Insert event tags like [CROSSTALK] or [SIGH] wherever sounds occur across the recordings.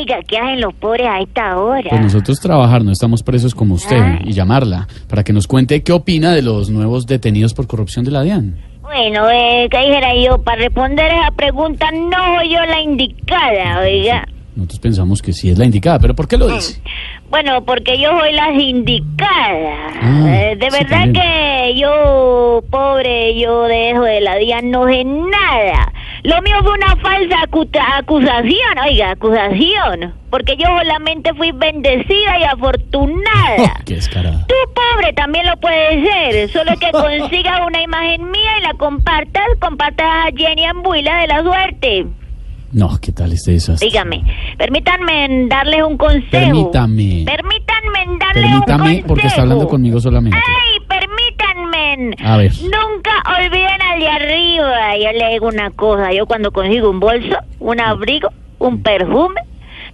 Oiga, ¿qué hacen los pobres a esta hora? Pues nosotros trabajar, no estamos presos como usted, Ah. y llamarla para que nos cuente qué opina de los nuevos detenidos por corrupción de la DIAN. Bueno, eh, ¿qué dijera yo? Para responder esa pregunta no soy yo la indicada, oiga. Nosotros pensamos que sí es la indicada, pero ¿por qué lo dice? Bueno, porque yo soy la indicada. Ah, Eh, de sí, verdad también. que yo, pobre, yo de eso de la DIAN no sé nada. Lo mío fue una falsa acusación, oiga, acusación. Porque yo solamente fui bendecida y afortunada. [LAUGHS] qué descarada. Tú, pobre, también lo puedes ser. Solo que [LAUGHS] consigas una imagen mía y la compartas. Compartas a Jenny Ambuila de la suerte. No, ¿qué tal este desastre? Dígame, permítanme darles un consejo. Permítame. Permítanme darles un Permítame, consejo. porque está hablando conmigo solamente. ¡Ay, permítanme! A ver. Nunca olviden al de arriba. Yo le digo una cosa. Yo cuando consigo un bolso, un abrigo, un perfume,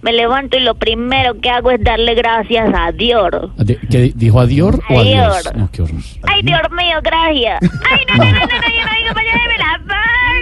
me levanto y lo primero que hago es darle gracias a Dios. ¿De- ¿Qué dijo a Dior o a Dios? No, qué horror. Ay, Dios mío, gracias. Ay, no, no, no, no,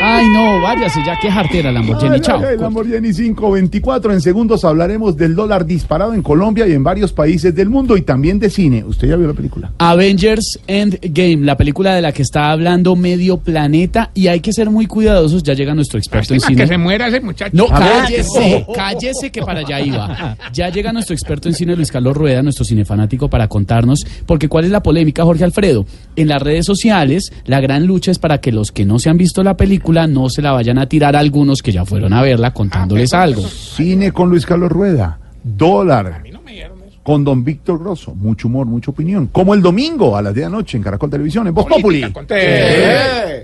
Ay, no, váyase ya, qué jartera Lamborghini, chao. ay, Lamborghini 524. En segundos hablaremos del dólar disparado en Colombia y en varios países del mundo y también de cine. ¿Usted ya vio la película? Avengers Endgame, la película de la que está hablando medio planeta y hay que ser muy cuidadosos, ya llega nuestro experto en cine. que se muera ese muchacho. No, cállese, cállese que para allá iba. Ya llega nuestro experto en cine, Luis Carlos Rueda, nuestro cinefanático, para contarnos, porque cuál es la polémica, Jorge Alfredo. En las redes sociales, la gran lucha es para que los que no se han visto la película no se la vayan a tirar a algunos que ya fueron a verla contándoles algo. Cine con Luis Carlos Rueda. Dólar. A mí no me dieron eso. Con don Víctor Grosso. Mucho humor, mucha opinión. Como el domingo a las 10 de la noche en Caracol Televisión, en Voz Populi. Eh.